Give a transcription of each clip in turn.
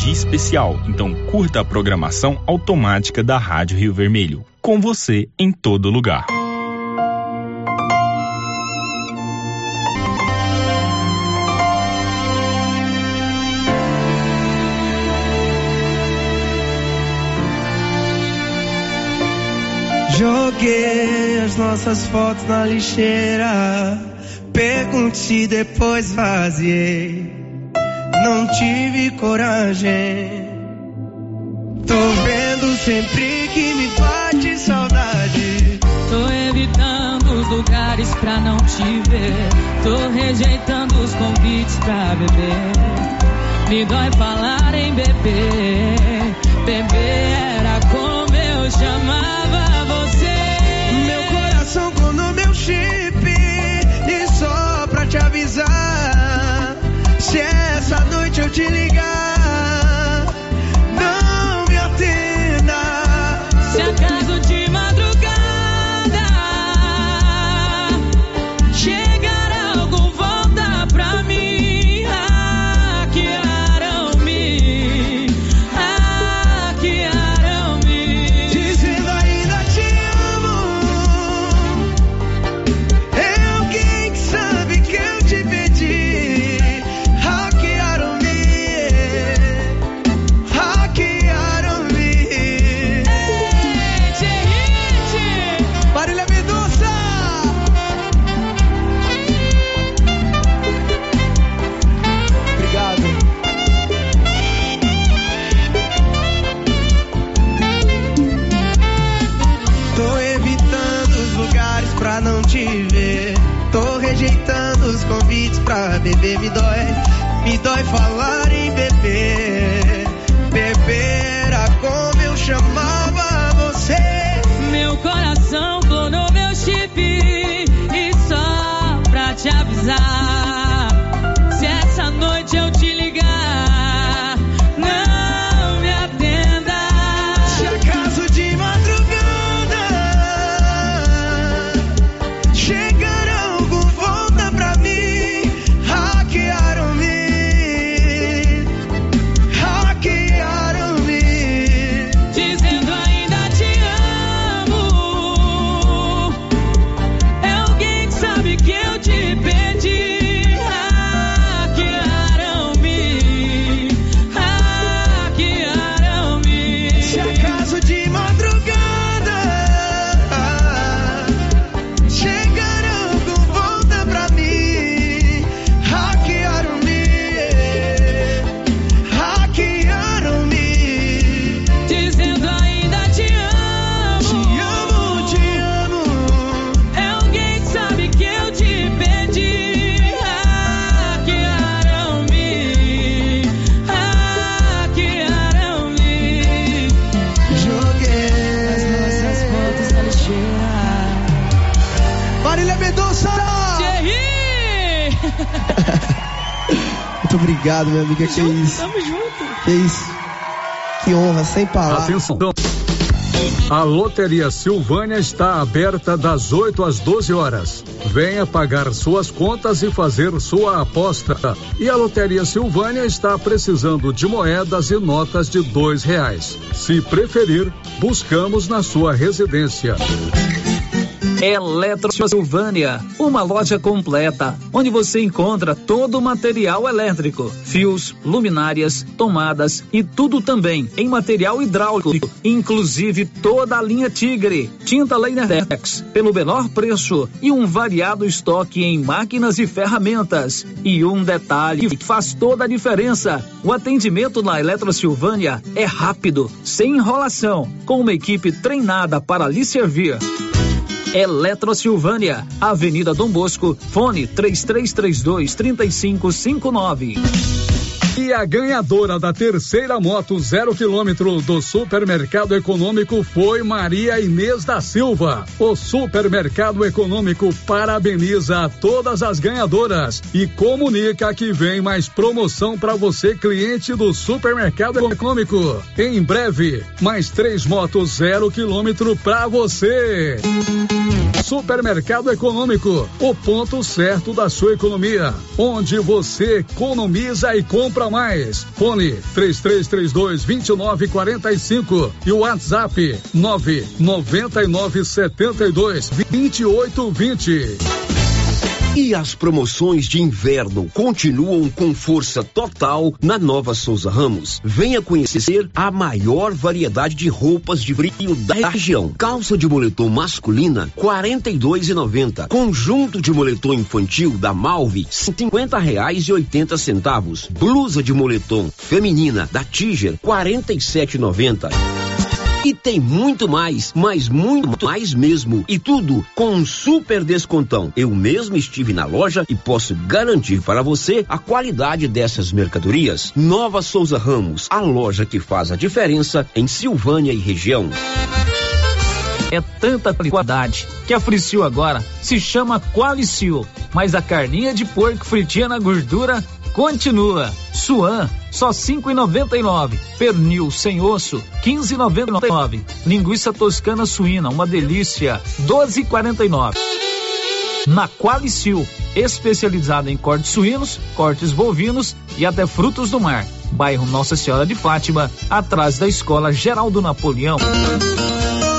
de especial. Então curta a programação automática da Rádio Rio Vermelho. Com você em todo lugar. Joguei as nossas fotos na lixeira. Pergunte depois vaziei. Não tive coragem. Tô vendo sempre que me bate saudade. Tô evitando os lugares pra não te ver. Tô rejeitando os convites pra beber. Me dói falar em beber. Beber essa noite eu te ligar, obrigado, minha amiga. Que junto, isso? Tamo junto. Que isso? Que honra, sem palavras. Atenção. A Loteria Silvânia está aberta das 8 às 12 horas. Venha pagar suas contas e fazer sua aposta. E a Loteria Silvânia está precisando de moedas e notas de dois reais. Se preferir, buscamos na sua residência. Eletro Silvânia, uma loja completa, onde você encontra todo o material elétrico, fios, luminárias, tomadas e tudo também em material hidráulico, inclusive toda a linha Tigre, tinta Leinertex, pelo menor preço e um variado estoque em máquinas e ferramentas. E um detalhe que faz toda a diferença: o atendimento na Eletro Silvânia é rápido, sem enrolação, com uma equipe treinada para lhe servir. Eletro Silvânia, Avenida Dom Bosco, fone 3332 3559. E a ganhadora da terceira moto zero quilômetro do Supermercado Econômico foi Maria Inês da Silva. O Supermercado Econômico parabeniza a todas as ganhadoras e comunica que vem mais promoção para você, cliente do Supermercado Econômico. Em breve, mais três motos zero quilômetro para você. Supermercado Econômico, o ponto certo da sua economia, onde você economiza e compra mais. Fone 3332 2945 e o WhatsApp 999 72 2820. E as promoções de inverno continuam com força total na Nova Souza Ramos. Venha conhecer a maior variedade de roupas de frio da região. Calça de moletom masculina, quarenta e dois e noventa. Conjunto de moletom infantil da Malve, cinquenta reais e oitenta centavos. Blusa de moletom feminina da Tiger, quarenta e tem muito mais, mas muito mais mesmo. E tudo com um super descontão. Eu mesmo estive na loja e posso garantir para você a qualidade dessas mercadorias. Nova Souza Ramos, a loja que faz a diferença em Silvânia e região. É tanta qualidade que a Fricil agora se chama Qualicil, mas a carninha de porco fritinha na gordura continua. Suan, só cinco e noventa e nove. Pernil sem osso, quinze e noventa e nove. Linguiça toscana suína, uma delícia, doze e quarenta e nove. Na Qualicil, especializada em cortes suínos, cortes bovinos e até frutos do mar. Bairro Nossa Senhora de Fátima, atrás da Escola Geraldo Napoleão.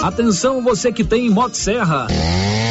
Atenção você que tem Motosserra. Serra.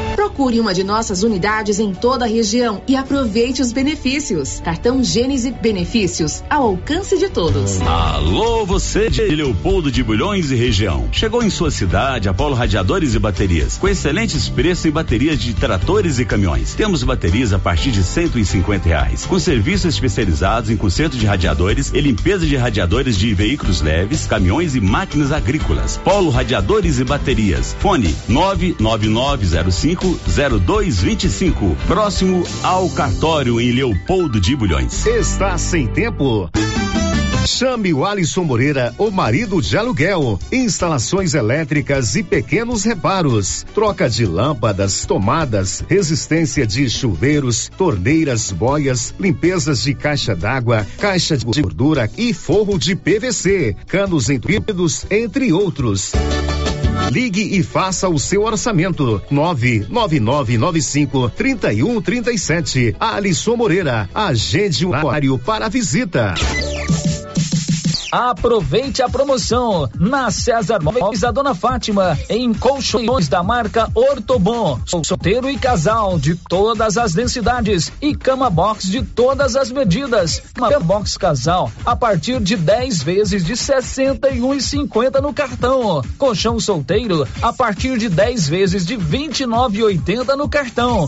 Procure uma de nossas unidades em toda a região e aproveite os benefícios. Cartão Gênese Benefícios ao alcance de todos. Alô, você de Leopoldo de Bulhões e região. Chegou em sua cidade Apolo Radiadores e Baterias, com excelentes preços em baterias de tratores e caminhões. Temos baterias a partir de cento e cinquenta reais, com serviços especializados em conserto de radiadores e limpeza de radiadores de veículos leves, caminhões e máquinas agrícolas. Polo Radiadores e Baterias. Fone nove nove nove zero cinco 0225, próximo ao cartório em Leopoldo de Bulhões. Está sem tempo. Chame o Alisson Moreira, o marido de aluguel. Instalações elétricas e pequenos reparos. Troca de lâmpadas, tomadas, resistência de chuveiros, torneiras, boias, limpezas de caixa d'água, caixa de gordura e forro de PVC, canos entupidos, entre outros. Ligue e faça o seu orçamento. 99995 3137. Alisson Moreira. Agende um horário para visita. Aproveite a promoção na César Móveis da Dona Fátima em colchões da marca Ortobon, solteiro e casal de todas as densidades e cama box de todas as medidas. Cama box casal a partir de 10 vezes de 61,50 no cartão. Colchão solteiro a partir de 10 vezes de 29,80 no cartão.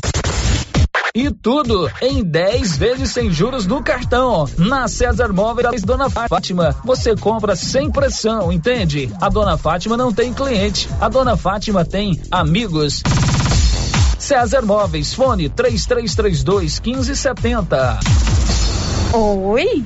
E tudo em 10 vezes sem juros no cartão. Na César Móveis Dona Fátima, você compra sem pressão, entende? A Dona Fátima não tem cliente, a Dona Fátima tem amigos. César Móveis, fone 3332 1570. Oi?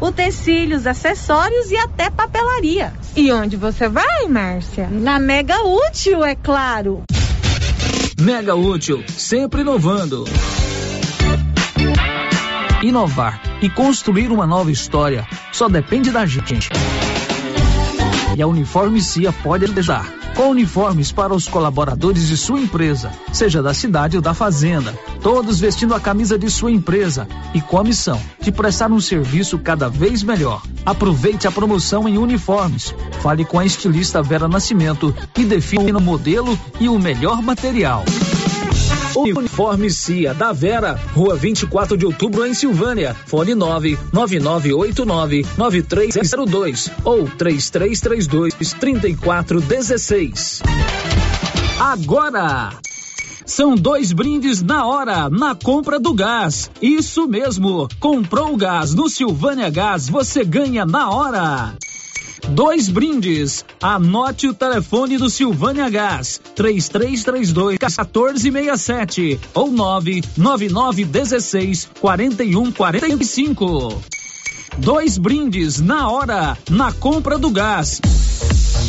utensílios, acessórios e até papelaria. E onde você vai, Márcia? Na Mega Útil, é claro. Mega útil, sempre inovando. Inovar e construir uma nova história só depende da gente. E a Uniforme Cia pode ajudar. Com uniformes para os colaboradores de sua empresa, seja da cidade ou da fazenda, todos vestindo a camisa de sua empresa e com a missão de prestar um serviço cada vez melhor. Aproveite a promoção em uniformes. Fale com a estilista Vera Nascimento e defina o modelo e o melhor material. Uniforme CIA da Vera, Rua 24 de Outubro em Silvânia. Fone 99989 9302 ou 3332 3416. Agora! São dois brindes na hora, na compra do gás. Isso mesmo, comprou o gás no Silvânia Gás, você ganha na hora. Dois brindes. Anote o telefone do Silvânia Gás: 3332 1467 ou 99916 4145. Dois brindes na hora, na compra do gás.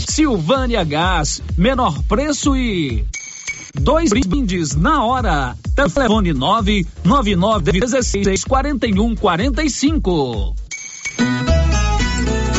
Silvânia Gás, menor preço e dois brindes na hora. Telefone 99916 4145.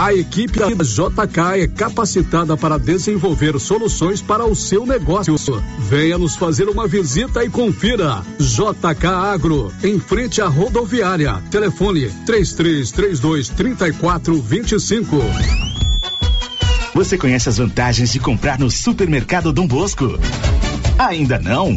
A equipe da JK é capacitada para desenvolver soluções para o seu negócio. Venha nos fazer uma visita e confira. JK Agro, em frente à rodoviária. Telefone 3332 3425. Você conhece as vantagens de comprar no Supermercado Dom Bosco? Ainda não?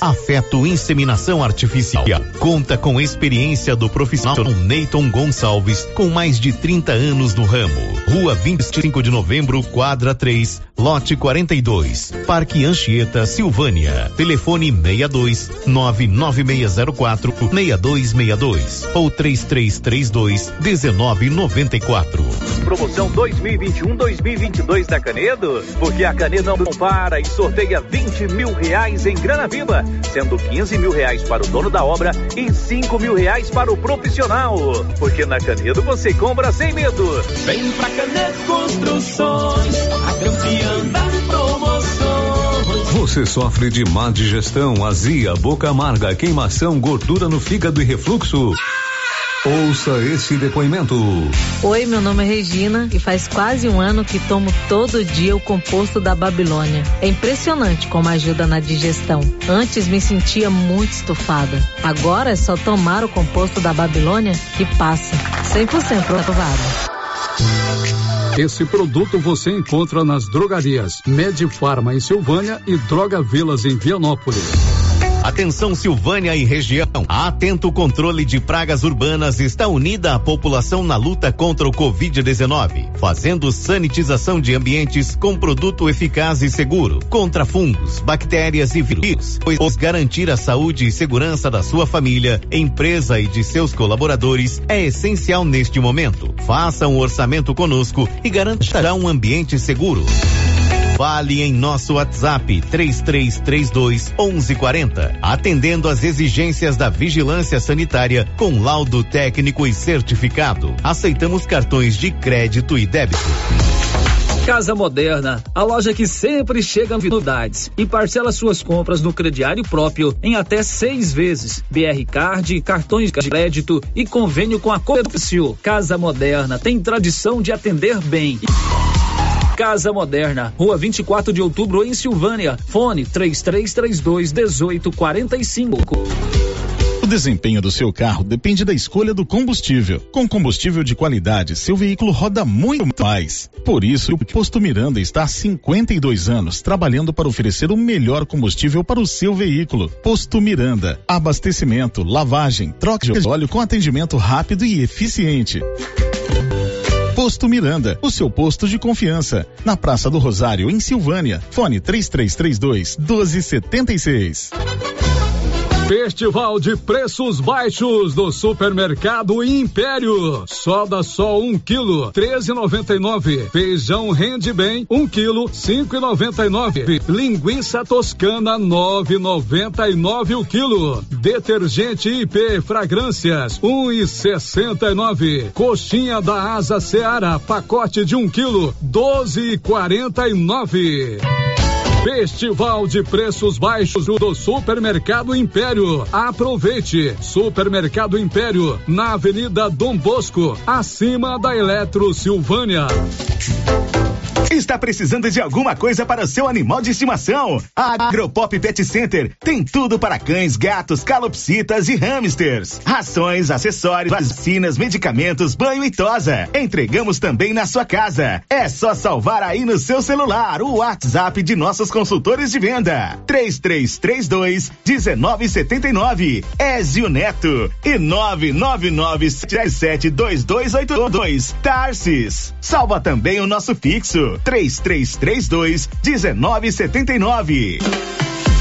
Afeto Inseminação Artificial. Conta com experiência do profissional Neyton Gonçalves, com mais de 30 anos no ramo. Rua 25 de Novembro, quadra 3, lote 42, Parque Anchieta, Silvânia. Telefone 62 99604 6262 ou 3332 1994. Promoção 2021-2022 da Canedo, porque a Canedo não para e sorteia 20 mil reais em grana viva sendo 15 mil reais para o dono da obra e 5 mil reais para o profissional. Porque na Canedo você compra sem medo. Vem pra Canedo Construções, a campeã das promoções. Você sofre de má digestão, azia, boca amarga, queimação, gordura no fígado e refluxo? Ouça esse depoimento. Oi, meu nome é Regina e faz quase um ano que tomo todo dia o composto da Babilônia. É impressionante como ajuda na digestão. Antes me sentia muito estufada. Agora é só tomar o composto da Babilônia que passa. 100% aprovado. Esse produto você encontra nas drogarias Medifarma em Silvânia e Droga Vilas em Vianópolis. Atenção Silvânia e região. A Atento Controle de Pragas Urbanas está unida à população na luta contra o Covid-19, fazendo sanitização de ambientes com produto eficaz e seguro contra fungos, bactérias e vírus, pois garantir a saúde e segurança da sua família, empresa e de seus colaboradores é essencial neste momento. Faça um orçamento conosco e garanta um ambiente seguro. Fale em nosso WhatsApp 3332 1140, atendendo às exigências da vigilância sanitária com laudo técnico e certificado. Aceitamos cartões de crédito e débito. Casa Moderna, a loja que sempre chega novidades e parcela suas compras no crediário próprio em até seis vezes. BR Card, cartões de crédito e convênio com a Comercio. Casa Moderna tem tradição de atender bem. Casa Moderna, Rua 24 de Outubro, em Silvânia. Fone 3332 1845. O desempenho do seu carro depende da escolha do combustível. Com combustível de qualidade, seu veículo roda muito mais. Por isso, o Posto Miranda está há 52 anos trabalhando para oferecer o melhor combustível para o seu veículo. Posto Miranda, abastecimento, lavagem, troca de óleo com atendimento rápido e eficiente. Posto Miranda, o seu posto de confiança. Na Praça do Rosário, em Silvânia. Fone 3332 1276. Festival de preços baixos do Supermercado Império. Soda só um quilo, treze noventa e nove. Feijão rende bem, um quilo, cinco e noventa e nove. Linguiça toscana, nove noventa e nove o quilo. Detergente IP Fragrâncias, um e sessenta e nove. Coxinha da Asa Seara, pacote de um quilo, doze e quarenta e nove. Festival de preços baixos do Supermercado Império. Aproveite! Supermercado Império, na Avenida Dom Bosco, acima da Eletro Silvânia. Está precisando de alguma coisa para seu animal de estimação? A Agropop Pet Center tem tudo para cães, gatos, calopsitas e hamsters. Rações, acessórios, vacinas, medicamentos, banho e tosa. Entregamos também na sua casa. É só salvar aí no seu celular o WhatsApp de nossos consultores de venda. 3332 1979. Ezio Neto e 99977 2282. Tarsis. Salva também o nosso fixo. 3332 1979.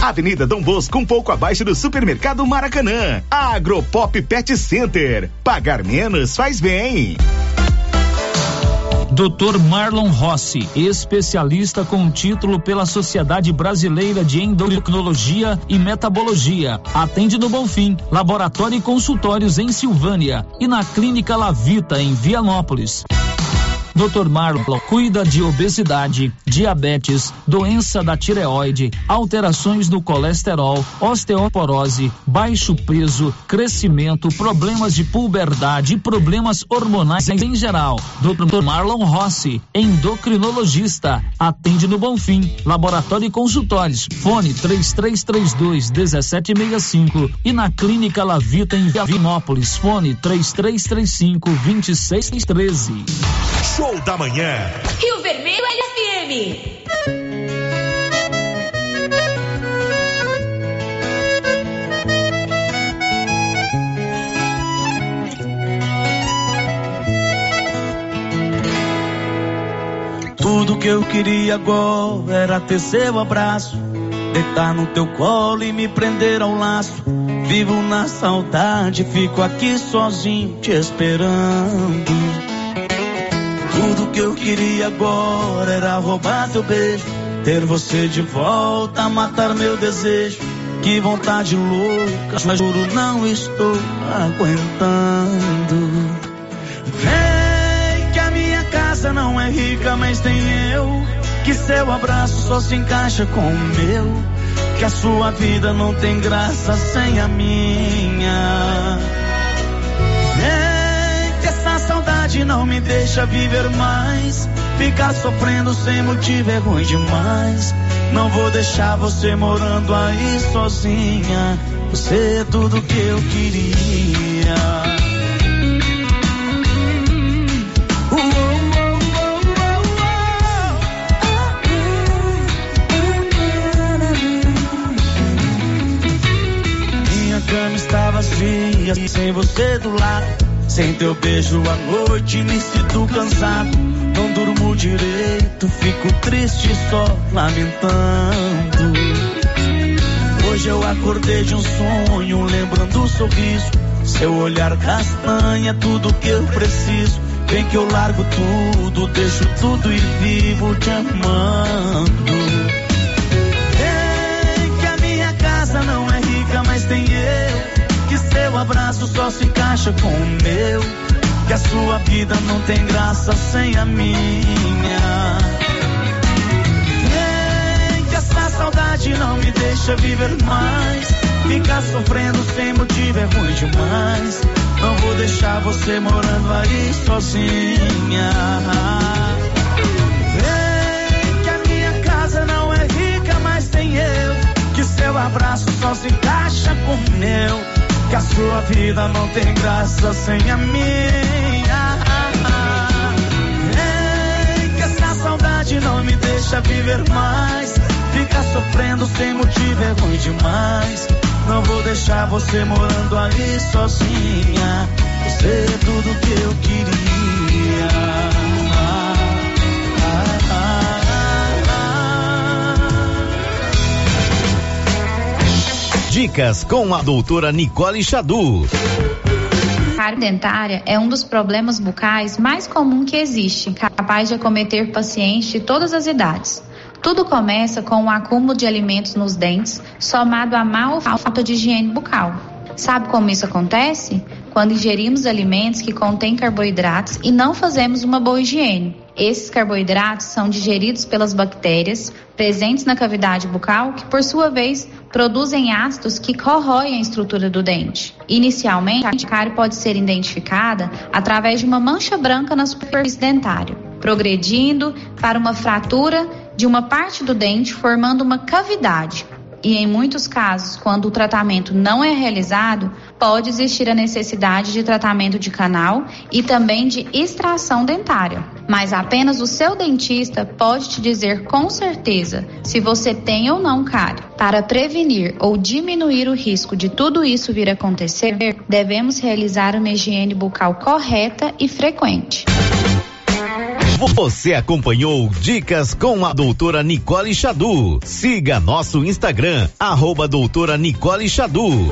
Avenida Dom Bosco, um pouco abaixo do Supermercado Maracanã. Agropop Pet Center. Pagar menos faz bem. Dr. Marlon Rossi, especialista com título pela Sociedade Brasileira de Endocrinologia e Metabologia. Atende no Bonfim, laboratório e consultórios em Silvânia e na Clínica Lavita em Vianópolis. Dr. Marlon cuida de obesidade, diabetes, doença da tireoide, alterações do colesterol, osteoporose, baixo peso, crescimento, problemas de puberdade e problemas hormonais em geral. Dr. Marlon Rossi, endocrinologista, atende no Bonfim, laboratório e consultórios. Fone 3332 1765 e na Clínica Lavita em Vianópolis. Fone 3335 2613. Show da manhã. Rio Vermelho LFM. Tudo que eu queria agora era ter seu abraço, deitar no teu colo e me prender ao laço. Vivo na saudade, fico aqui sozinho te esperando. Tudo que eu queria agora era roubar teu beijo, ter você de volta, matar meu desejo. Que vontade louca, mas juro não estou aguentando. Vem que a minha casa não é rica, mas tem eu. Que seu abraço só se encaixa com o meu. Que a sua vida não tem graça sem a minha. Saudade não me deixa viver mais. Ficar sofrendo sem motivo é ruim demais. Não vou deixar você morando aí sozinha. Você é tudo que eu queria. Minha cama está vazia, sem você do lado. Sem teu beijo à noite, me sinto cansado. Não durmo direito, fico triste só lamentando. Hoje eu acordei de um sonho, lembrando o sorriso. Seu olhar castanha, tudo que eu preciso. Vem que eu largo tudo, deixo tudo e vivo te amando. só se encaixa com o meu. Que a sua vida não tem graça sem a minha. Vem que essa saudade não me deixa viver mais. Ficar sofrendo sem motivo é ruim demais. Não vou deixar você morando aí sozinha. Vem que a minha casa não é rica, mas sem eu. Que seu abraço só se encaixa com o meu. Que a sua vida não tem graça sem a minha. Vem que essa saudade não me deixa viver mais. Ficar sofrendo sem motivo é ruim demais. Não vou deixar você morando aí sozinha. Você é tudo que eu queria. Dicas com a doutora Nicole Xadu. cárie dentária é um dos problemas bucais mais comum que existe, capaz de acometer pacientes de todas as idades. Tudo começa com o acúmulo de alimentos nos dentes, somado má ou falta de higiene bucal. Sabe como isso acontece? Quando ingerimos alimentos que contêm carboidratos e não fazemos uma boa higiene. Esses carboidratos são digeridos pelas bactérias presentes na cavidade bucal, que por sua vez produzem ácidos que corroem a estrutura do dente. Inicialmente, a cárie pode ser identificada através de uma mancha branca na superfície dentária, progredindo para uma fratura de uma parte do dente, formando uma cavidade. E em muitos casos, quando o tratamento não é realizado, pode existir a necessidade de tratamento de canal e também de extração dentária. Mas apenas o seu dentista pode te dizer com certeza se você tem ou não cárie. Para prevenir ou diminuir o risco de tudo isso vir a acontecer, devemos realizar uma higiene bucal correta e frequente. Você acompanhou Dicas com a doutora Nicole Xadu. Siga nosso Instagram, arroba doutora Nicole Xadu.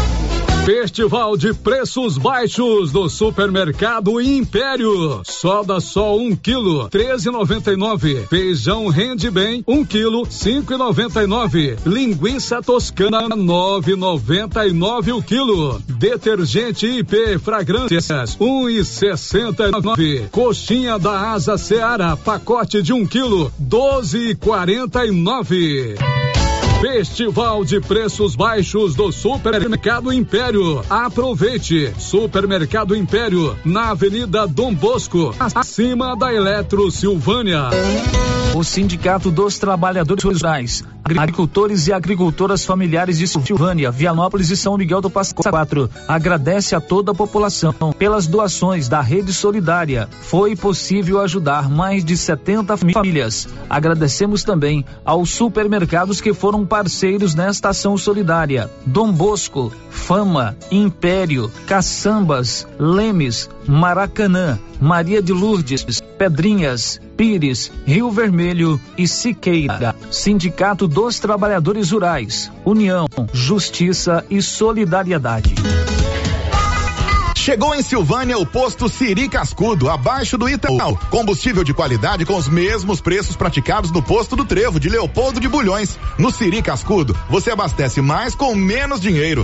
Festival de preços baixos do Supermercado Império. Soda só um quilo, treze noventa e nove. Feijão rende bem, um quilo, cinco e noventa e nove. Linguiça toscana, nove noventa e nove o quilo. Detergente IP fragrâncias, um e sessenta e nove. Coxinha da Asa Seara, pacote de um quilo, doze e quarenta e nove. Festival de preços baixos do Supermercado Império. Aproveite! Supermercado Império, na Avenida Dom Bosco, acima da Eletro Silvânia. O Sindicato dos Trabalhadores Rurais, Agricultores e Agricultoras Familiares de Silvânia, Vianópolis e São Miguel do Passa Quatro agradece a toda a população pelas doações da Rede Solidária. Foi possível ajudar mais de 70 famílias. Agradecemos também aos supermercados que foram parceiros nesta ação solidária: Dom Bosco, Fama, Império, Caçambas, Lemes, Maracanã, Maria de Lourdes, Pedrinhas, Pires, Rio Vermelho e Siqueira. Sindicato dos Trabalhadores Rurais. União, Justiça e Solidariedade. Chegou em Silvânia o posto Siri Cascudo, abaixo do Itaú. Combustível de qualidade com os mesmos preços praticados no posto do Trevo de Leopoldo de Bulhões. No Siri Cascudo, você abastece mais com menos dinheiro.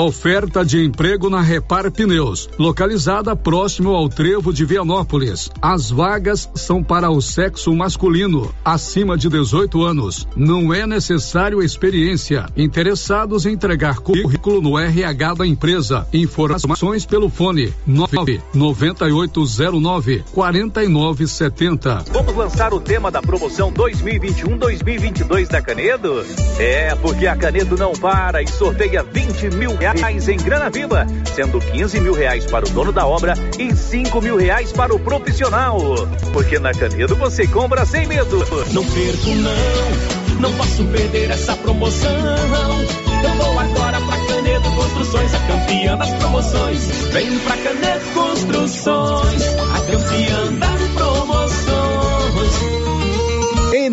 Oferta de emprego na Repar Pneus, localizada próximo ao trevo de Vianópolis. As vagas são para o sexo masculino, acima de 18 anos. Não é necessário experiência. Interessados em entregar currículo no RH da empresa. Informações pelo fone 99809 4970. Vamos lançar o tema da promoção 2021-2022 da Canedo? É, porque a Canedo não para e sorteia 20 mil reais reais em grana viva, sendo 15 mil reais para o dono da obra e 5 mil reais para o profissional. Porque na Canedo você compra sem medo. Não perco não, não posso perder essa promoção. Eu vou agora pra Canedo Construções, a campeã das promoções. Vem pra Canedo Construções, a campeã das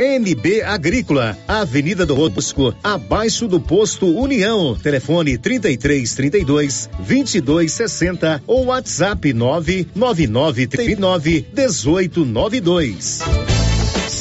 NB Agrícola, Avenida do Rosco, abaixo do posto União. Telefone 33 32 22 60 ou WhatsApp 999 39 18 92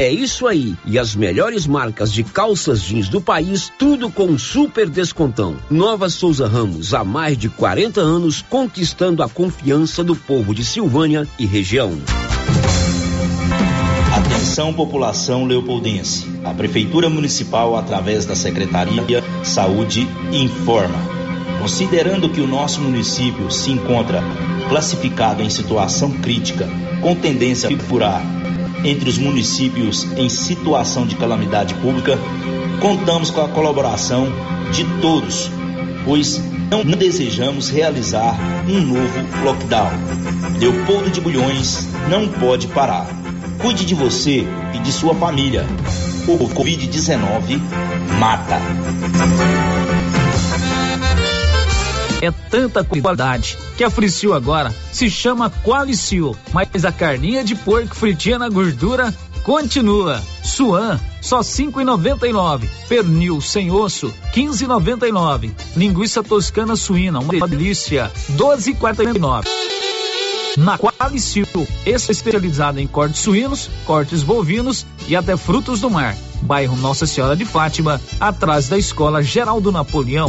É isso aí. E as melhores marcas de calças jeans do país, tudo com super descontão. Nova Souza Ramos, há mais de 40 anos, conquistando a confiança do povo de Silvânia e região. Atenção população leopoldense. A Prefeitura Municipal, através da Secretaria Saúde, informa. Considerando que o nosso município se encontra classificado em situação crítica, com tendência a figurar entre os municípios em situação de calamidade pública, contamos com a colaboração de todos, pois não desejamos realizar um novo lockdown. Leopoldo de Bulhões não pode parar. Cuide de você e de sua família. O Covid-19 mata. É tanta qualidade que a Fricil agora se chama Qualicil, mas a carninha de porco fritinha na gordura continua. Suan, só cinco e noventa e nove. Pernil sem osso, quinze e noventa e nove. Linguiça toscana suína, uma delícia, doze e quarenta e nove. Na Qualicil, especializada em cortes suínos, cortes bovinos e até frutos do mar. Bairro Nossa Senhora de Fátima, atrás da Escola Geraldo Napoleão.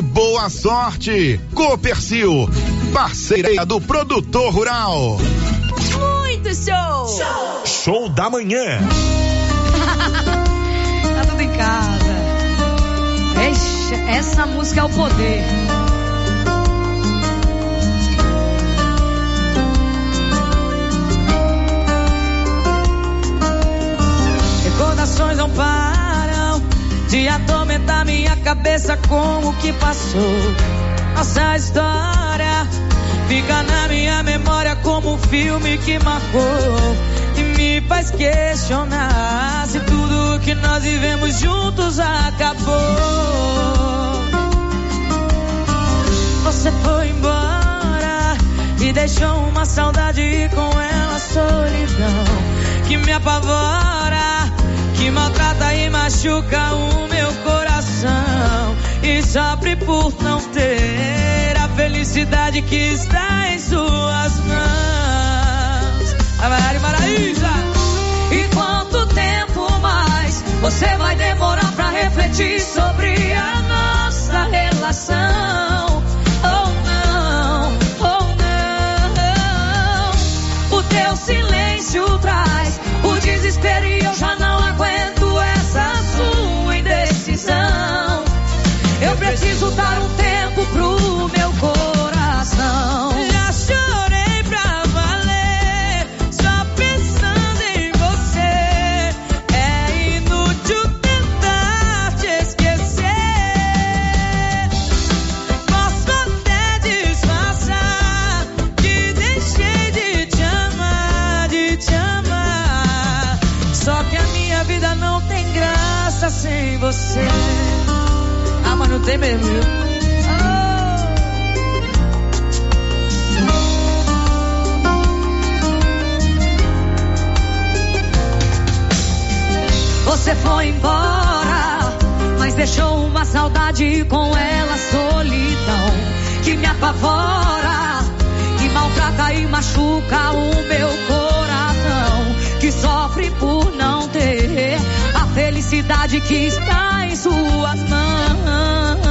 boa sorte. Copercil, parceira do produtor rural. Muito show! Show, show da manhã. tá tudo em casa. Eixa, essa música é o poder. Recordações não param de atormentar minha cabeça com o que passou. Nossa história fica na minha memória como um filme que marcou e me faz questionar se tudo que nós vivemos juntos acabou. Você foi embora e deixou uma saudade e com ela solidão que me apavora que maltrata e machuca o meu coração e sofre por não ter a felicidade que está em suas mãos. Avari Maraísa! E quanto tempo mais você vai demorar pra refletir sobre a nossa relação? Traz o desespero e eu já não aguento essa sua indecisão. Eu preciso dar um tempo pro mesmo, viu? Você foi embora, mas deixou uma saudade com ela solidão que me apavora, que maltrata e machuca o meu coração, que sofre por não ter a felicidade que está em suas mãos.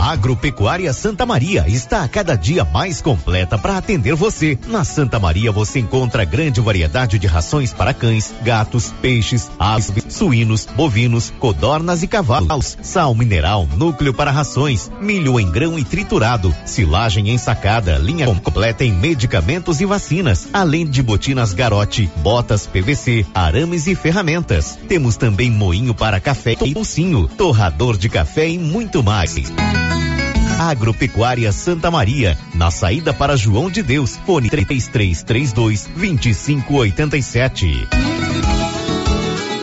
Agropecuária Santa Maria está a cada dia mais completa para atender você. Na Santa Maria você encontra grande variedade de rações para cães, gatos, peixes, aves, suínos, bovinos, codornas e cavalos, sal mineral, núcleo para rações, milho em grão e triturado, silagem ensacada, linha completa em medicamentos e vacinas, além de botinas garote, botas PVC, arames e ferramentas. Temos também moinho para café e bolsinho, torrador de café e muito mais. Agropecuária Santa Maria, na saída para João de Deus, fone 3332 2587.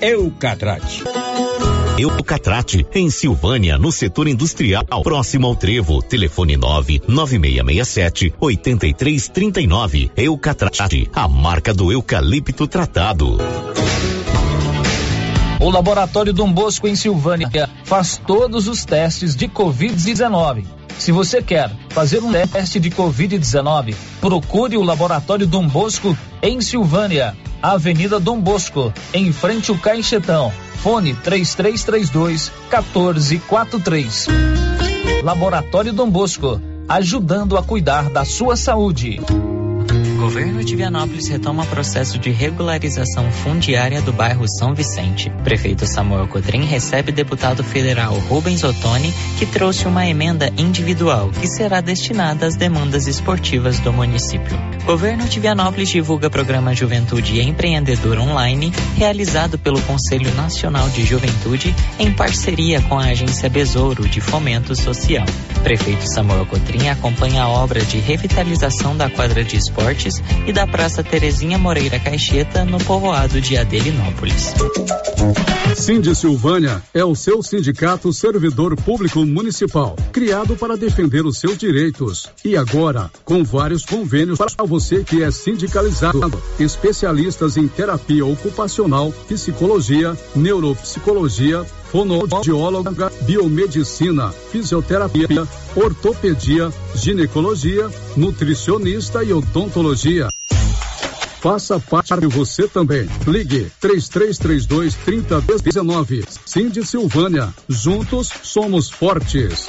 Eucatrate. Eucatrate, em Silvânia, no setor industrial, próximo ao Trevo. Telefone 9 9667 8339. Eucatrate, a marca do eucalipto tratado. O Laboratório Dom Bosco em Silvânia faz todos os testes de Covid-19. Se você quer fazer um teste de Covid-19, procure o Laboratório Dom Bosco em Silvânia, Avenida Dom Bosco, em frente ao Caixetão. Fone 3332 1443. Laboratório Dom Bosco, ajudando a cuidar da sua saúde. Governo de Vianópolis retoma processo de regularização fundiária do bairro São Vicente. Prefeito Samuel Cotrim recebe deputado federal Rubens Ottoni, que trouxe uma emenda individual que será destinada às demandas esportivas do município. Governo de Vianópolis divulga programa Juventude Empreendedor Online, realizado pelo Conselho Nacional de Juventude em parceria com a agência Besouro de Fomento Social. Prefeito Samuel Cotrim acompanha a obra de revitalização da quadra de e da Praça Terezinha Moreira Caixeta, no povoado de Adelinópolis. Cindy Silvânia é o seu sindicato servidor público municipal, criado para defender os seus direitos. E agora, com vários convênios para você que é sindicalizado, especialistas em terapia ocupacional, psicologia, neuropsicologia, fonoaudióloga, biomedicina, fisioterapia, ortopedia, ginecologia, nutricionista e odontologia. Faça parte você também. Ligue 3332 3019. Cindy Silvânia. Juntos somos fortes.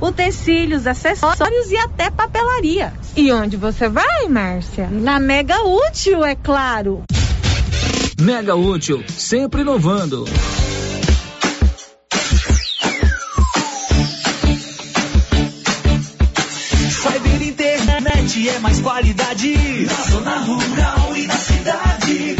utensílios, acessórios e até papelaria. E onde você vai, Márcia? Na Mega Útil, é claro. Mega Útil, sempre inovando. Cyber Internet é mais qualidade na zona rural e na cidade.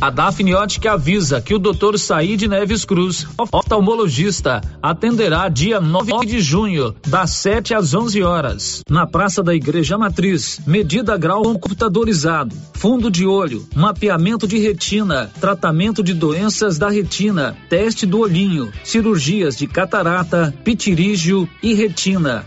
A Dafniótica avisa que o Dr. Saíde Neves Cruz, oftalmologista, atenderá dia 9 de junho, das 7 às 11 horas, na Praça da Igreja Matriz. Medida grau computadorizado, fundo de olho, mapeamento de retina, tratamento de doenças da retina, teste do olhinho, cirurgias de catarata, pitirígio e retina.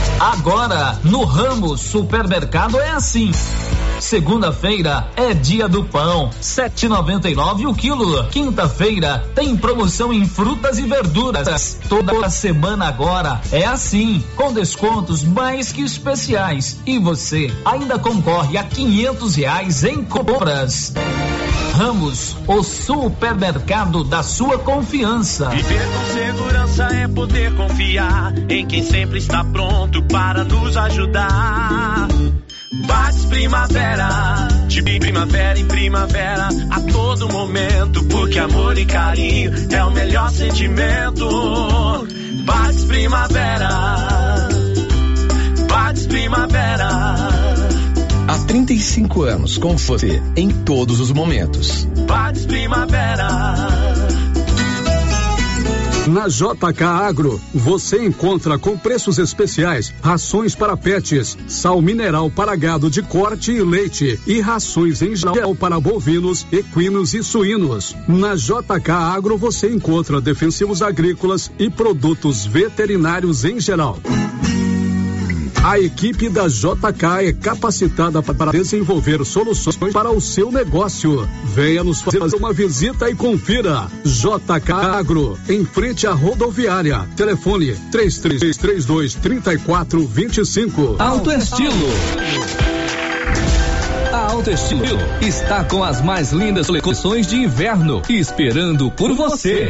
Agora, no Ramos Supermercado é assim. Segunda-feira é dia do pão, 7,99 o quilo. Quinta-feira tem promoção em frutas e verduras. Toda semana agora é assim, com descontos mais que especiais. E você ainda concorre a 500 reais em compras. Ramos, o supermercado da sua confiança. Viver com segurança é poder confiar em quem sempre está pronto para nos ajudar. Bates Primavera, de primavera em primavera, a todo momento, porque amor e carinho é o melhor sentimento. Bates Primavera, Há 35 anos com você em todos os momentos. Bates Primavera. Na JK Agro, você encontra com preços especiais rações para pets, sal mineral para gado de corte e leite e rações em gel para bovinos, equinos e suínos. Na JK Agro você encontra defensivos agrícolas e produtos veterinários em geral. A equipe da JK é capacitada para desenvolver soluções para o seu negócio. Venha nos fazer uma visita e confira. JK Agro, em frente à rodoviária. Telefone 3332 3425. Alto Estilo. A Alto Estilo está com as mais lindas coleções de inverno esperando por você.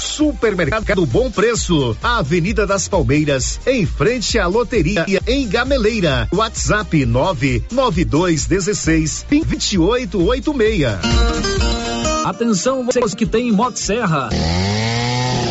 Supermercado Bom Preço, Avenida das Palmeiras, em frente à loteria em Gameleira. WhatsApp 99216 2886. Atenção, vocês que tem Motosserra.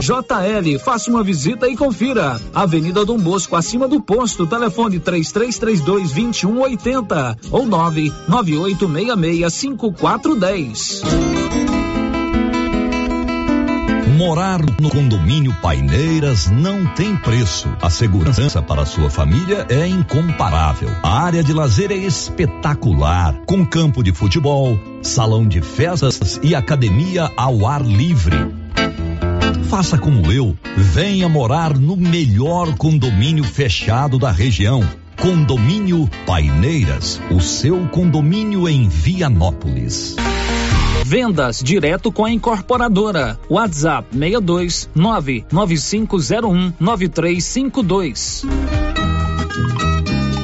JL, faça uma visita e confira. Avenida Dom Bosco, acima do posto, telefone 3332 2180 ou 99866 5410. Morar no condomínio Paineiras não tem preço. A segurança para sua família é incomparável. A área de lazer é espetacular, com campo de futebol, salão de festas e academia ao ar livre. Faça como eu, venha morar no melhor condomínio fechado da região. Condomínio Paineiras, o seu condomínio em Vianópolis. Vendas direto com a incorporadora. WhatsApp 62 99501 9352.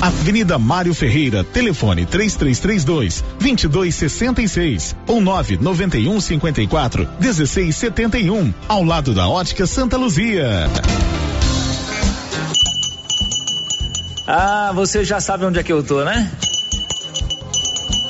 Avenida Mário Ferreira, telefone 3332 2266 ou 991 54 1671, ao lado da Ótica Santa Luzia. Ah, você já sabe onde é que eu tô, né?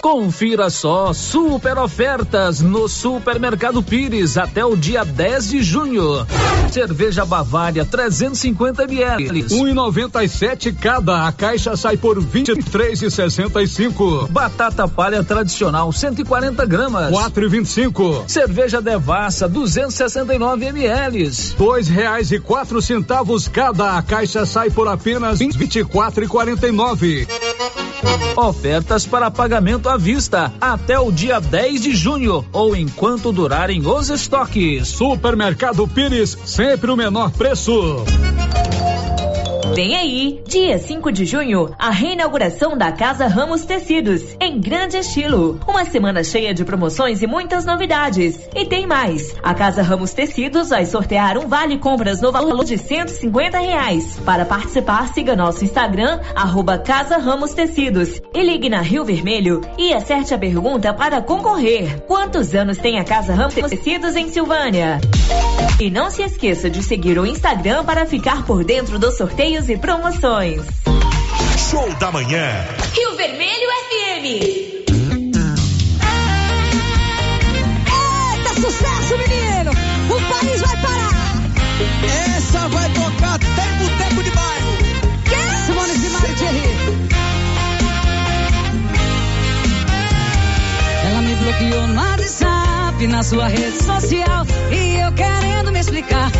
Confira só super ofertas no Supermercado Pires até o dia 10 de junho. Cerveja Bavária 350 ml. 1,97 cada. A caixa sai por 23,65. Batata palha tradicional 140 gramas. 4,25. Cerveja Devassa 269 ml. Dois reais e quatro centavos cada. A caixa sai por apenas 24,49. Ofertas para pagamento à vista até o dia 10 de junho ou enquanto durarem os estoques. Supermercado Pires, sempre o menor preço. Vem aí, dia 5 de junho, a reinauguração da Casa Ramos Tecidos, em grande estilo. Uma semana cheia de promoções e muitas novidades. E tem mais. A Casa Ramos Tecidos vai sortear um vale compras no valor de 150 reais. Para participar, siga nosso Instagram, arroba Casa Ramos Tecidos. E ligue na Rio Vermelho e acerte a pergunta para concorrer. Quantos anos tem a Casa Ramos Tecidos em Silvânia? E não se esqueça de seguir o Instagram para ficar por dentro dos sorteios e promoções. Show da manhã. Rio Vermelho FM. Eita, sucesso, menino! O país vai parar! Essa vai tocar WhatsApp, na sua rede social. E eu querendo me explicar.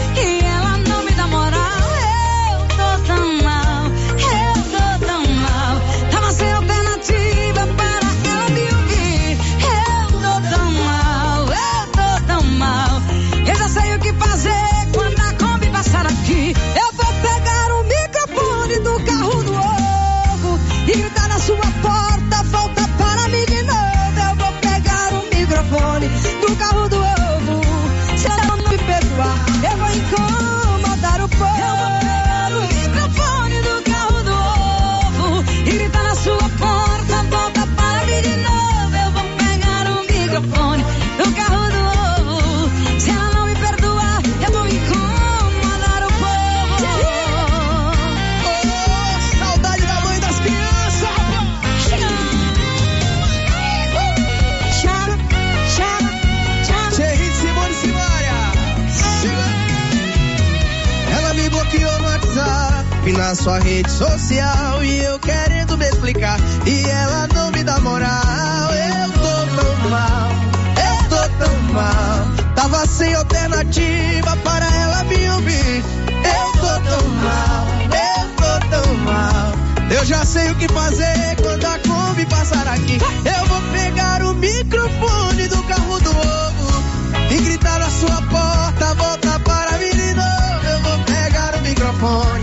Sua rede social. E eu querendo me explicar. E ela não me dá moral. Eu tô tão mal, eu tô tão mal. Tava sem alternativa para ela me ouvir. Eu tô tão mal, eu tô tão mal. Eu já sei o que fazer quando a Kombi passar aqui. Eu vou pegar o microfone do carro do ovo e gritar na sua porta, volta para mim de novo. Eu vou pegar o microfone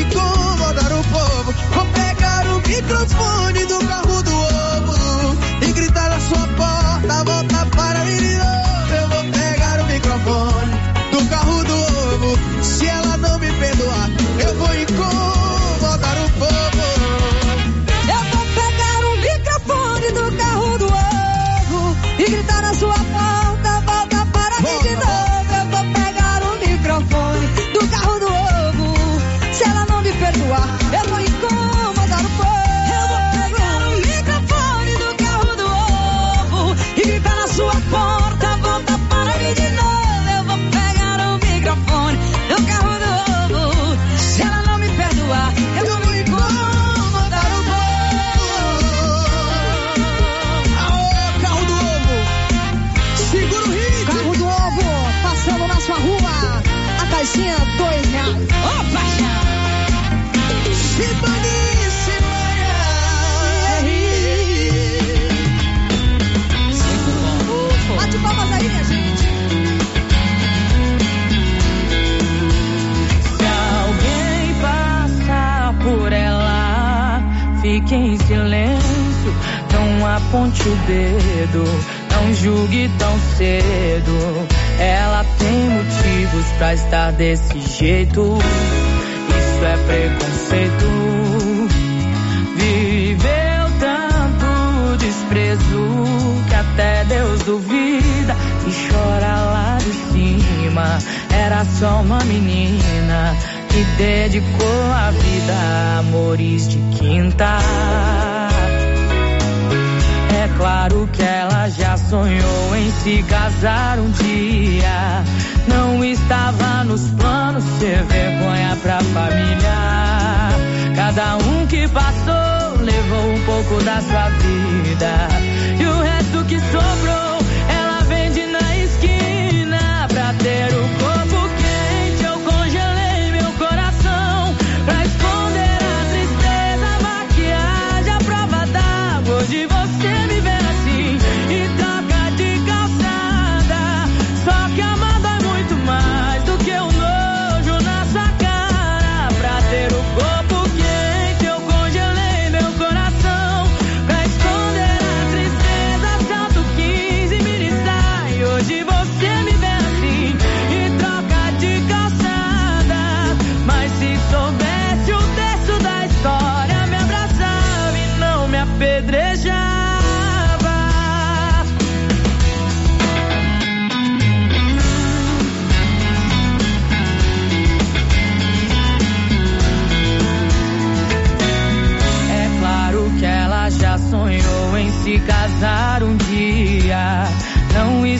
incomodar o povo. Vou pegar o microfone do carro do ovo e gritar na sua porta, volta para mim aponte o dedo, não julgue tão cedo. Ela tem motivos pra estar desse jeito. Isso é preconceito. Viveu tanto desprezo que até Deus duvida e chora lá de cima. Era só uma menina que dedicou a vida a amores de quinta. Claro que ela já sonhou em se casar um dia. Não estava nos planos ser vergonha pra família. Cada um que passou levou um pouco da sua vida. E o resto que sobrou,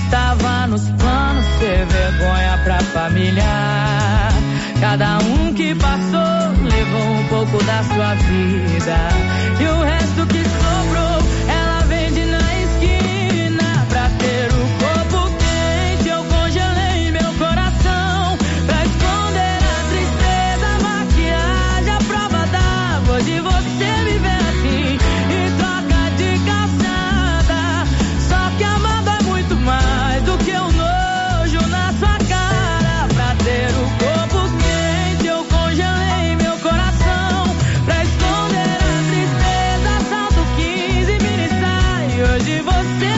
Estava nos planos ser vergonha pra família. Cada um que passou levou um pouco da sua vida. Você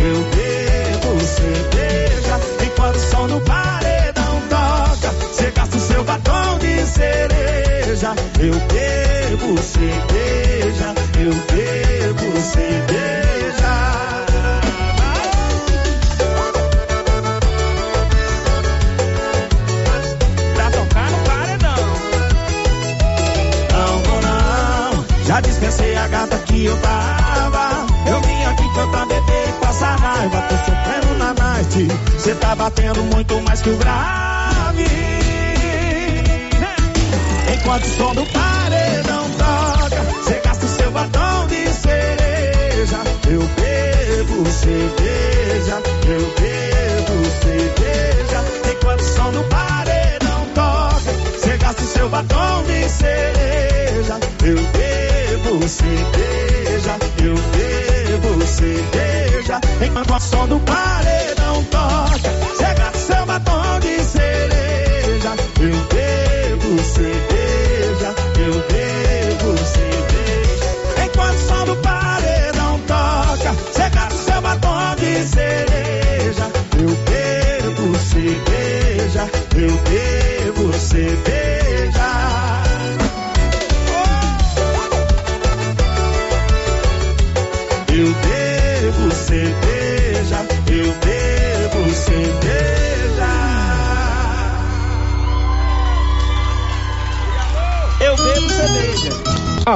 eu bebo cerveja. Enquanto o som do paredão toca, cê gasta o seu batom de cereja. Eu bebo cerveja, eu bebo cerveja. no já dispensei a gata que eu tava. Raiva. Tô sofrendo na night, cê tá batendo muito mais que o grave. Enquanto o som do paredão toca, cê gasta o seu batom de cereja. Eu bebo cerveja, eu bebo cerveja. Enquanto o som do paredão toca, cê gasta o seu batom de cereja. Eu bebo cerveja, eu bebo cerveja. Enquanto o som do paredão toca,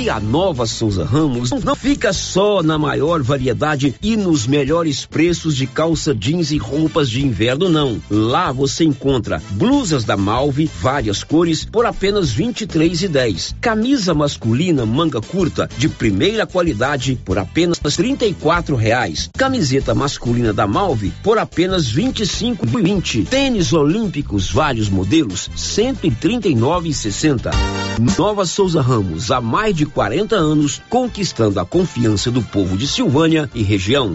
E a nova Souza Ramos não fica só na maior variedade e nos melhores preços de calça jeans e roupas de inverno, não. Lá você encontra blusas da Malve, várias cores, por apenas R$ 23,10. Camisa masculina manga curta de primeira qualidade por apenas 34 reais. Camiseta masculina da Malve por apenas R$ 25,20. Tênis olímpicos vários modelos R$ 139,60. Nova Souza Ramos, há mais de 40 anos, conquistando a confiança do povo de Silvânia e região.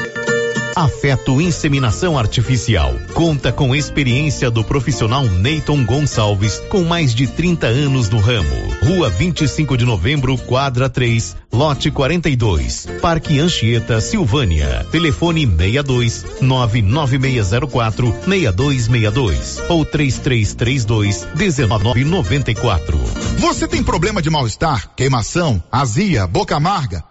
Afeto Inseminação Artificial. Conta com experiência do profissional Neyton Gonçalves, com mais de 30 anos no ramo. Rua 25 de Novembro, quadra 3, lote 42. Parque Anchieta, Silvânia. Telefone 62 99604 6262 ou 3332 1994. Você tem problema de mal-estar, queimação, azia, boca amarga?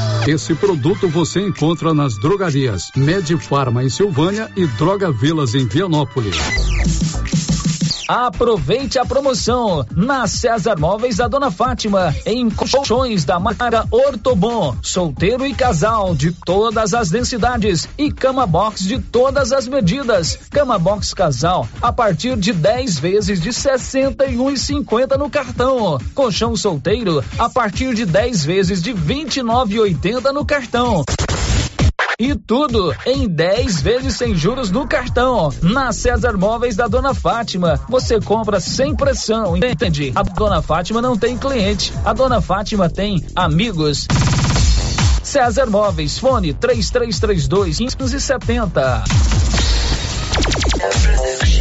Esse produto você encontra nas drogarias Medifarma em Silvânia e Droga Vilas em Vianópolis. Aproveite a promoção na César Móveis da Dona Fátima, em colchões da marca Ortobon, solteiro e casal de todas as densidades e cama box de todas as medidas. Cama box casal a partir de 10 vezes de 61,50 no cartão. Colchão solteiro a partir de 10 vezes de 29,80 no cartão. E tudo em 10 vezes sem juros no cartão. Na César Móveis da Dona Fátima, você compra sem pressão, entende? A Dona Fátima não tem cliente, a Dona Fátima tem amigos. César Móveis, fone 3332 1570.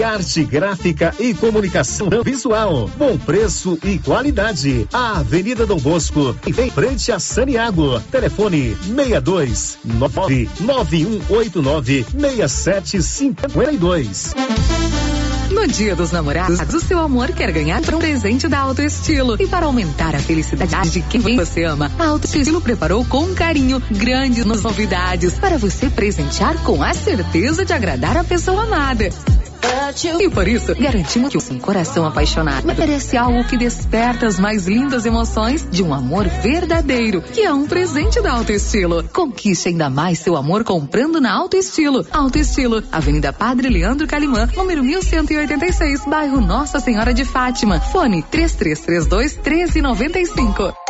Criarte Gráfica e Comunicação Visual. Bom preço e qualidade. A Avenida Dom Bosco, em frente a Saniago. Telefone 62 9189 6752. No Dia dos Namorados, o seu amor quer ganhar um presente da Auto Estilo. E para aumentar a felicidade de quem você ama, a Auto Estilo preparou com carinho grandes novidades para você presentear com a certeza de agradar a pessoa amada. E por isso, garantimos que o seu coração apaixonado merece algo que desperta as mais lindas emoções de um amor verdadeiro, que é um presente da Auto Estilo. Conquiste ainda mais seu amor comprando na Auto Estilo. Auto Estilo, Avenida Padre Leandro Calimã, número 1186, bairro Nossa Senhora de Fátima. Fone 3332 1395.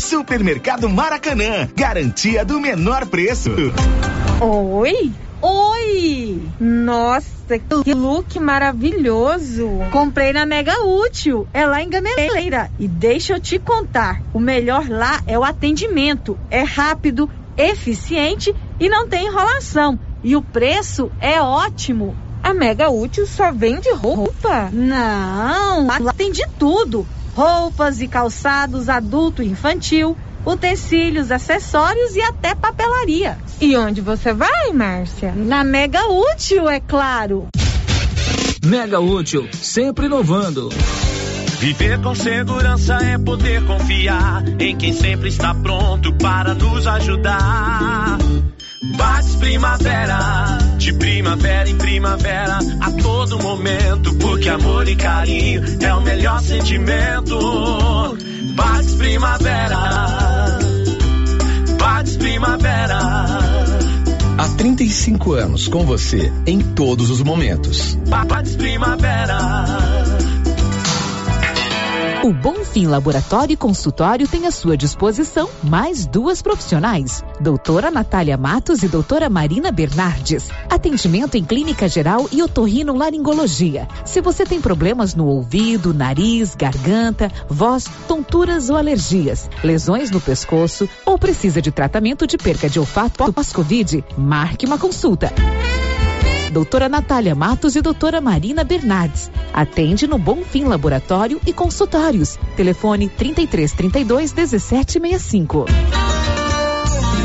Supermercado Maracanã, garantia do menor preço. Oi? Oi! Nossa, que look maravilhoso! Comprei na Mega Útil, é lá em Gameleira. E deixa eu te contar, o melhor lá é o atendimento. É rápido, eficiente e não tem enrolação. E o preço é ótimo. A Mega Útil só vende roupa? Não, lá tem de tudo roupas e calçados adulto e infantil, utensílios, acessórios e até papelaria. E onde você vai, Márcia? Na Mega Útil, é claro. Mega Útil, sempre inovando. Viver com segurança é poder confiar em quem sempre está pronto para nos ajudar. Bates Primavera, de primavera em primavera, a todo momento, porque amor e carinho é o melhor sentimento. Bates Primavera, Bates Primavera. Há 35 anos com você, em todos os momentos. Bates Primavera. O Bonfim Laboratório e Consultório tem à sua disposição mais duas profissionais, doutora Natália Matos e doutora Marina Bernardes. Atendimento em clínica geral e otorrino-laringologia. Se você tem problemas no ouvido, nariz, garganta, voz, tonturas ou alergias, lesões no pescoço ou precisa de tratamento de perca de olfato pós-Covid, marque uma consulta doutora Natália Matos e doutora Marina Bernardes. Atende no Bonfim Laboratório e Consultórios. Telefone 33 32 1765.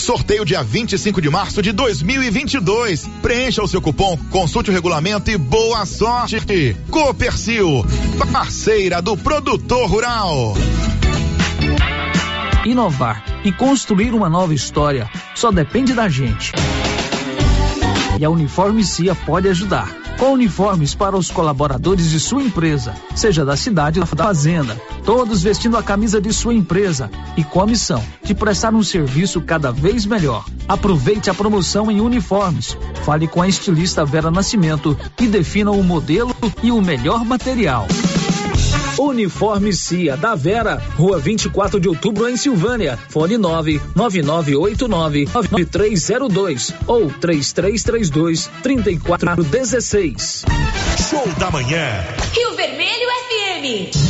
Sorteio dia 25 de março de 2022. Preencha o seu cupom, consulte o regulamento e boa sorte. Copercil, parceira do produtor rural. Inovar e construir uma nova história só depende da gente. E a Uniforme Cia pode ajudar com uniformes para os colaboradores de sua empresa, seja da cidade ou da fazenda, todos vestindo a camisa de sua empresa e com a missão de prestar um serviço cada vez melhor. Aproveite a promoção em uniformes. Fale com a estilista Vera Nascimento e defina o modelo e o melhor material. Uniforme Cia da Vera, Rua 24 de Outubro em Silvânia. Fone 99989 9302 ou 3332 3416. Show da manhã. Rio Vermelho FM.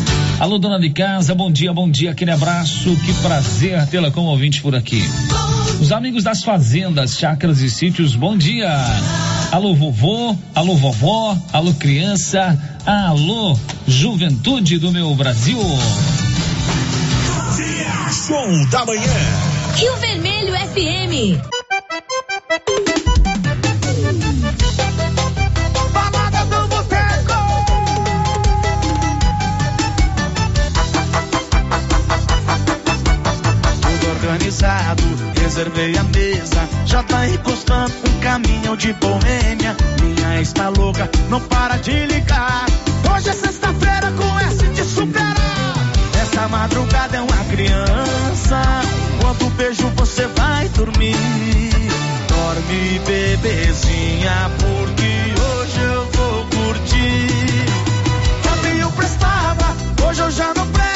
Alô, dona de casa, bom dia, bom dia, aquele abraço, que prazer tê-la como ouvinte por aqui. Os amigos das fazendas, chácaras e sítios, bom dia. Alô, vovô, alô, vovó, alô, criança, alô, juventude do meu Brasil. Show da manhã. Rio Vermelho FM. improvisado. Reservei a mesa, já tá encostando um caminhão de boêmia. Minha está louca, não para de ligar. Hoje é sexta-feira com S de superar. Essa madrugada é uma criança. Quanto beijo você vai dormir. Dorme, bebezinha, porque hoje eu vou curtir. Quando eu prestava, hoje eu já não presto.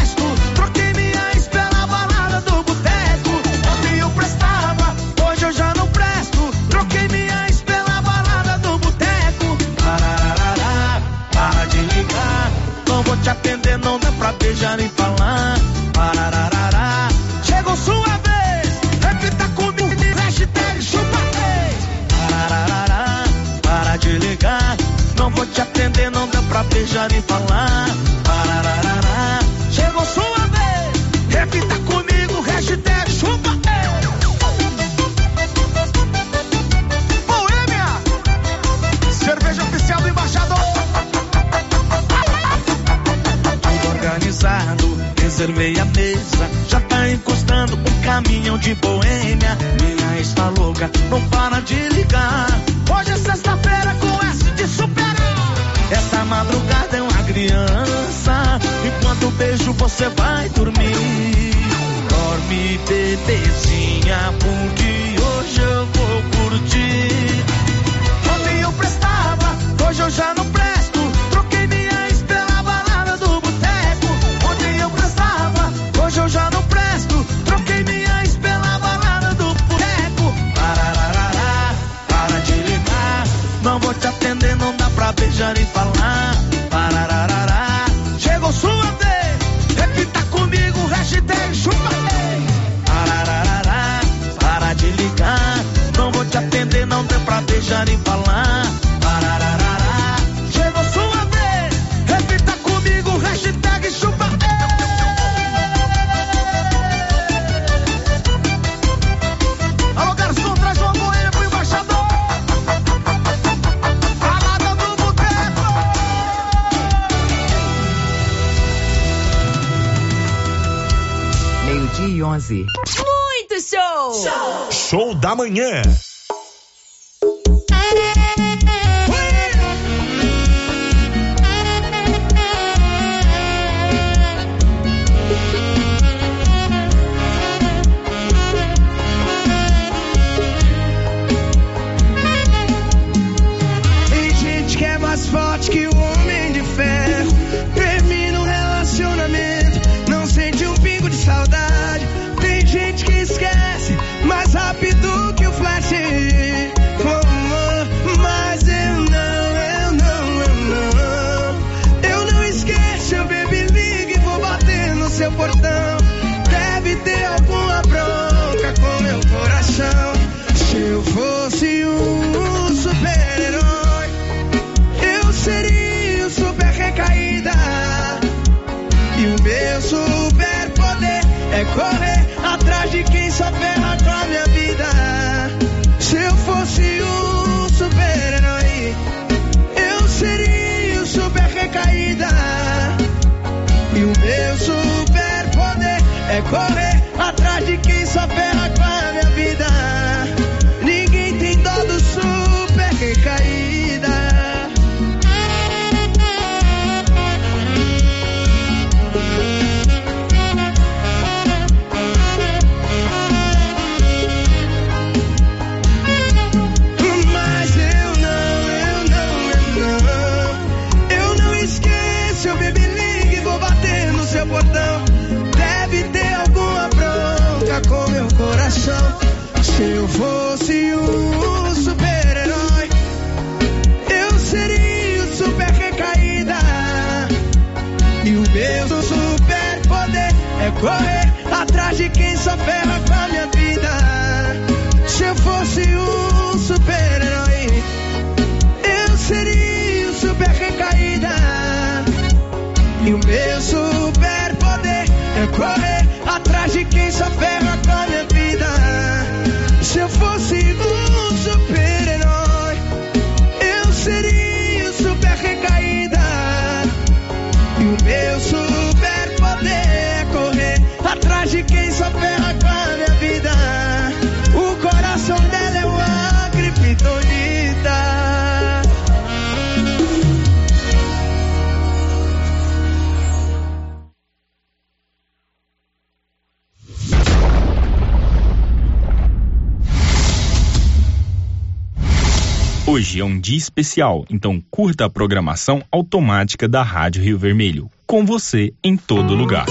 Troquei minha pela balada no boteco. Parararará, para de ligar. Não vou te atender, não dá pra beijar nem falar. Parararará, chegou sua vez. Repita comigo, hashtag chupa três. Parararará, para de ligar. Não vou te atender, não dá pra beijar nem falar. Pararará. reservei a mesa, já tá encostando um caminhão de boêmia. Minha está louca, não para de ligar. Hoje é sexta-feira com S de superar. Essa madrugada é uma criança, enquanto beijo você vai dormir. Dorme, bebezinha, porque hoje eu vou curtir. Ontem eu prestava, hoje eu já não já nem falar. Chegou sua vez. Repita comigo, hashtag chupa Parararará, para de ligar. Não vou te atender, não deu pra deixar nem falar. yeah. É um dia especial, então curta a programação automática da Rádio Rio Vermelho. Com você em todo lugar.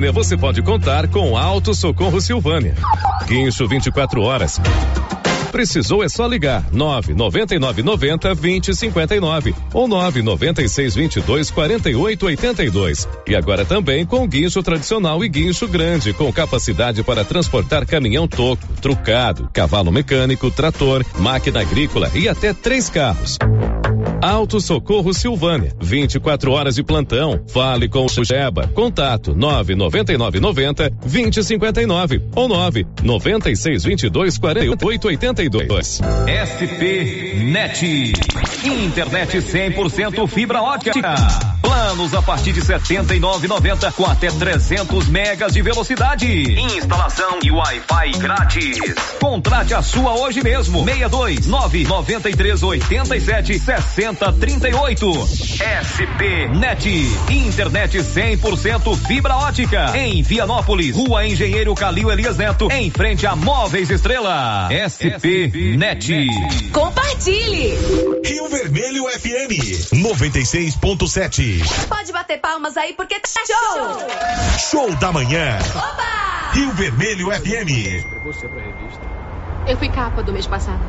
Silvânia você pode contar com Alto Socorro Silvânia. Guincho 24 horas. Precisou é só ligar 999 90 20 59 ou 996 22 48 82. E agora também com guincho tradicional e guincho grande, com capacidade para transportar caminhão toco, trucado, cavalo mecânico, trator, máquina agrícola e até três carros. Auto Socorro Silvânia, 24 horas de plantão. Fale com o Jeba. Contato 999 90 2059 ou 9 96 22 48 82. SP Net. Internet 100% fibra ótica. Planos a partir de 79,90 com até 300 megas de velocidade. Instalação e Wi-Fi grátis. Contrate a sua hoje mesmo. 62 993 87 60 38. SP Net. Internet 100% fibra ótica. Em Vianópolis, Rua Engenheiro Calil Elias Neto, em frente a Móveis Estrela. SP Net. Compartilhe! Rio Vermelho FM 96.7. Pode bater palmas aí porque tá show! Show da manhã. Rio Vermelho FM. Eu fui capa do mês passado.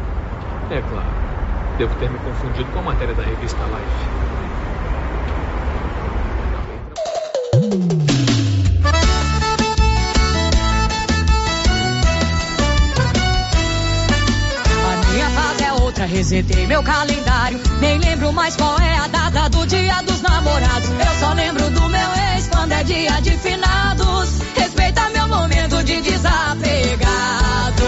É claro. Devo ter me confundido com a matéria da revista Life. É resetei meu calendário. Nem lembro mais qual é a data do dia dos namorados. Eu só lembro do meu ex quando é dia de finados. Respeita meu momento de desapegado.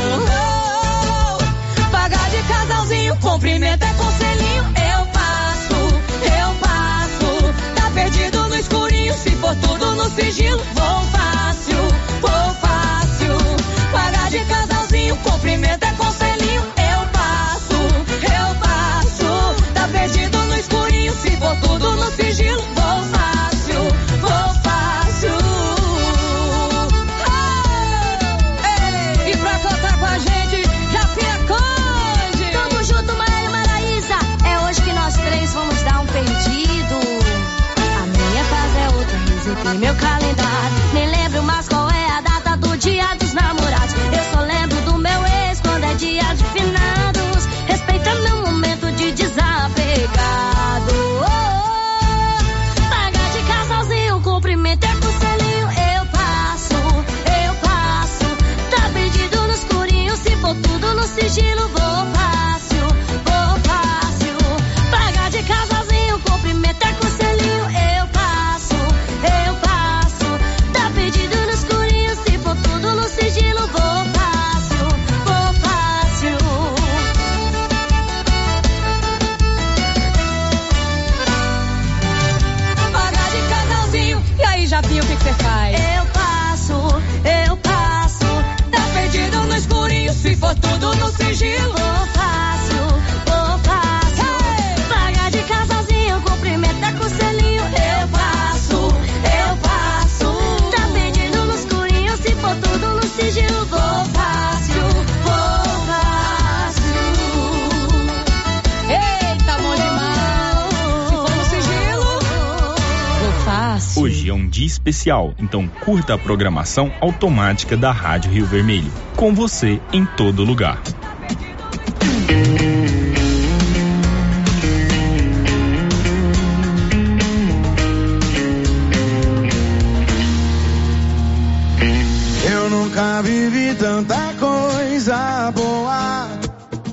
Casalzinho, cumprimento é conselhinho. Eu passo, eu passo. Tá perdido no escurinho, se for tudo no sigilo. Vou fácil, vou fácil. Pagar de casalzinho, cumprimento especial, então curta a programação automática da Rádio Rio Vermelho. Com você em todo lugar. Eu nunca vivi tanta coisa boa.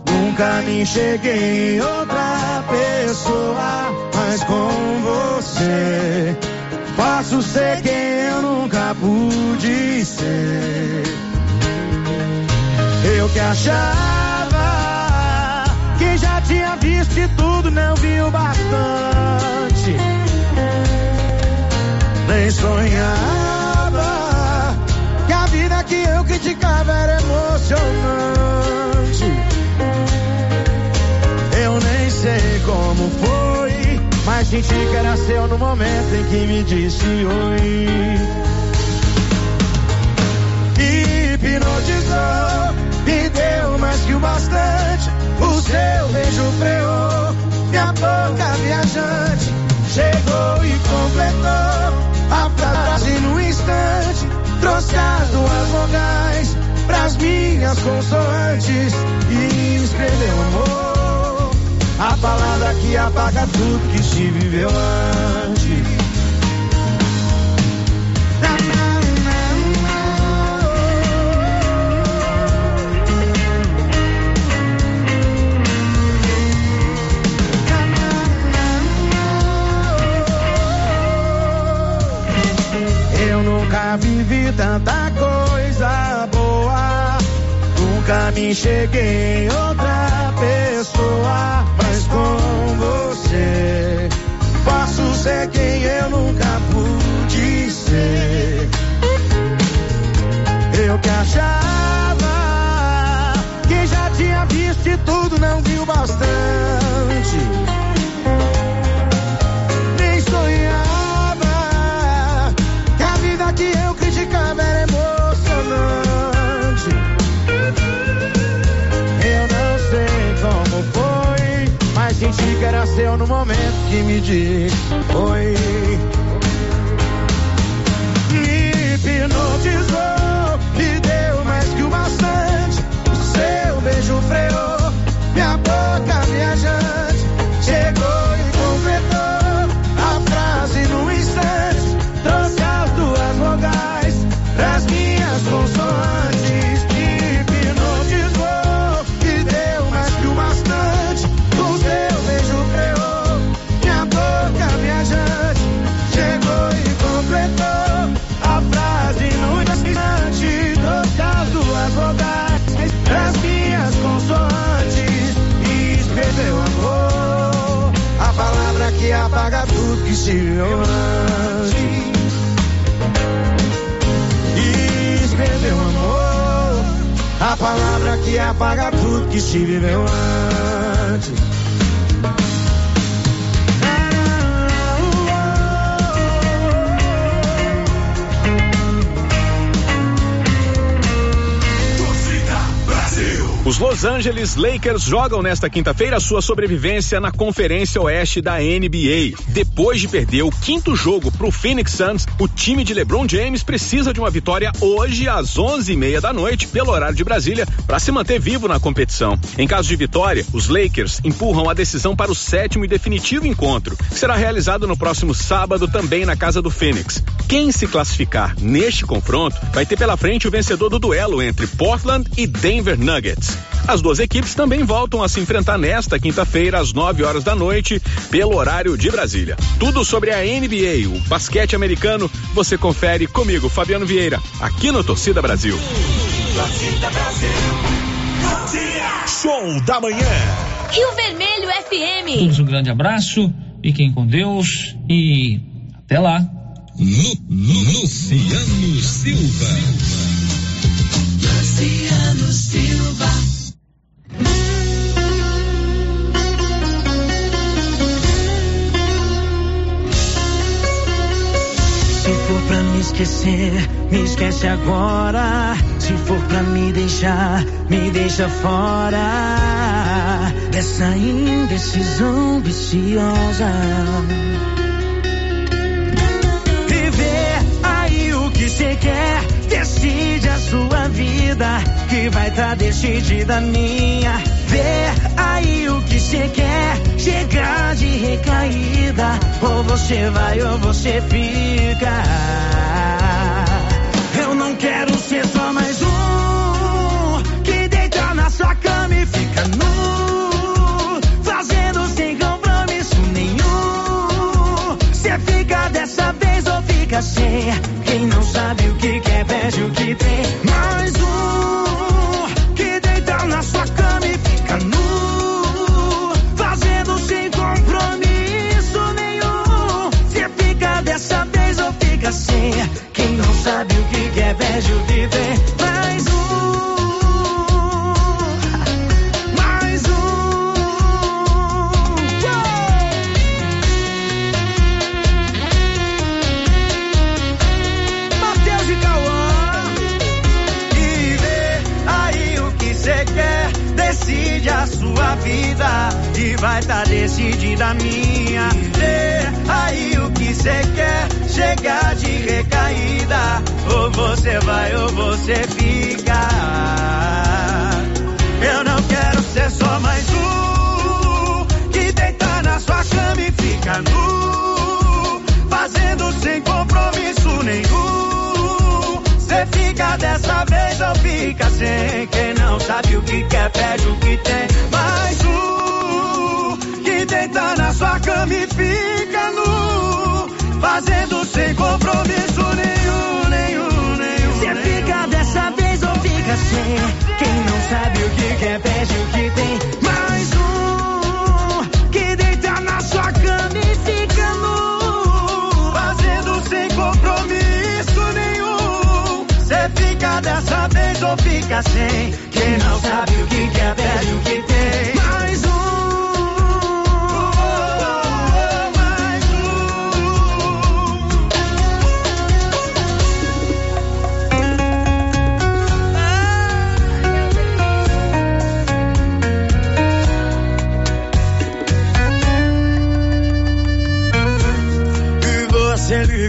Nunca me cheguei em outra pessoa. Mas com você, posso ser quem eu nunca pude ser. Eu que achava que já tinha visto de tudo, não vi o bastante. Senti que no momento em que me disse oi. Hipnotizou, me deu mais que o bastante. O seu beijo freou, minha boca viajante. Chegou e completou a frase no instante. Trouxe as duas vogais pras minhas consoantes e escreveu amor. A palavra que apaga tudo que se viveu antes. Eu nunca vivi tanta coisa boa. Nunca me cheguei em outra pessoa. Com você, posso ser quem eu nunca pude ser. Eu que achava que já tinha visto de tudo, não viu bastante. Seu no momento que me disse oi. Me hipnotizou, antes. E escreveu amor, a palavra que apaga tudo que se viveu antes. Los Angeles Lakers jogam nesta quinta-feira sua sobrevivência na Conferência Oeste da NBA. Depois de perder o quinto jogo para o Phoenix Suns, o time de LeBron James precisa de uma vitória hoje às 11h30 da noite, pelo horário de Brasília, para se manter vivo na competição. Em caso de vitória, os Lakers empurram a decisão para o sétimo e definitivo encontro, que será realizado no próximo sábado também na casa do Phoenix. Quem se classificar neste confronto vai ter pela frente o vencedor do duelo entre Portland e Denver Nuggets. As duas equipes também voltam a se enfrentar nesta quinta-feira, às 9 horas da noite, pelo horário de Brasília. Tudo sobre a NBA, o basquete americano, você confere comigo, Fabiano Vieira, aqui no Torcida Brasil. Torcida Brasil. Show da manhã. Rio Vermelho FM. Todos um grande abraço, fiquem com Deus e até lá. Luciano Silva. Luciano Silva. Esquecer, me esquece agora. Se for pra me deixar, me deixa fora dessa indecisão viciosa. Viver aí o que cê quer, decide a sua vida, que vai tá decidida a minha. Aí o que cê quer, chegar de recaída, ou você vai ou você fica. Eu não quero ser só mais um que deita na sua cama e fica nu, fazendo sem compromisso nenhum. Cê fica dessa vez ou fica sem? Quem não sabe o que quer, perde o que tem. Mais um sem? Quem não sabe o que quer, perde o que tem. Mais um, mais um. Matheus e Cauã. E vê aí o que cê quer. Decide a sua vida e vai tá decidida a minha. Vê aí o que cê quer. Chegar de recaída. Ou você vai ou você fica. Eu não quero ser só mais um que deita na sua cama e fica nu, fazendo sem compromisso nenhum. Cê fica dessa vez ou fica sem? Quem não sabe o que quer, perde o que tem. Que deita na sua cama e fica nu, fazendo sem compromisso nenhum, nenhum, nenhum. Cê fica dessa vez ou fica sem? Quem não sabe o que quer, perde o que tem. Mais um que deita na sua cama e fica nu, fazendo sem compromisso nenhum. Cê fica dessa vez ou fica sem? Quem não sabe o que quer, perde o que tem.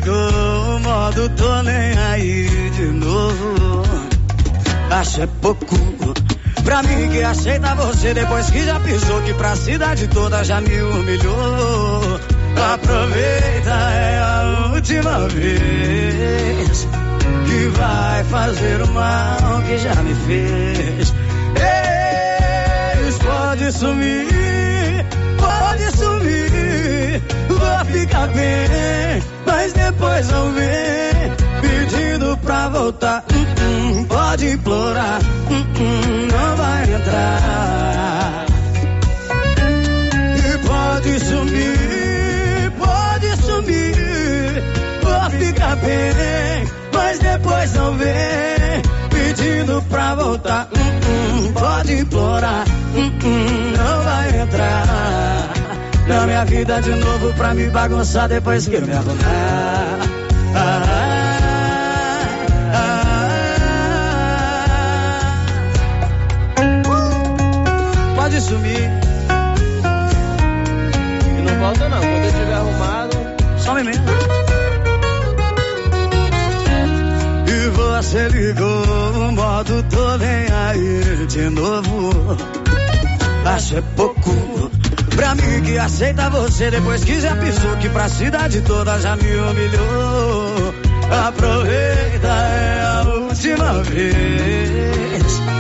Ligou o modo tô nem aí de novo. Acho é pouco pra mim que aceita você depois que já pisou que pra cidade toda já me humilhou. Aproveita, é a última vez que vai fazer o mal que já me fez. Ex, pode sumir, pode sumir, vou ficar bem, mas depois não vem pedindo pra voltar. Hum, hum, pode implorar, hum, não vai entrar. E pode sumir, pode sumir, vou ficar bem, mas depois não vem pedindo pra voltar. Pode implorar, não vai entrar na minha vida de novo pra me bagunçar depois que eu me arrumar. Ah, ah, Pode sumir. E não volta não, quando eu tiver arrumado. Some mesmo. E você ligou o modo tô nem aí de novo. Acho é pouco pra mim que aceita você depois que já pisou que pra cidade toda já me humilhou. Aproveita, é a última vez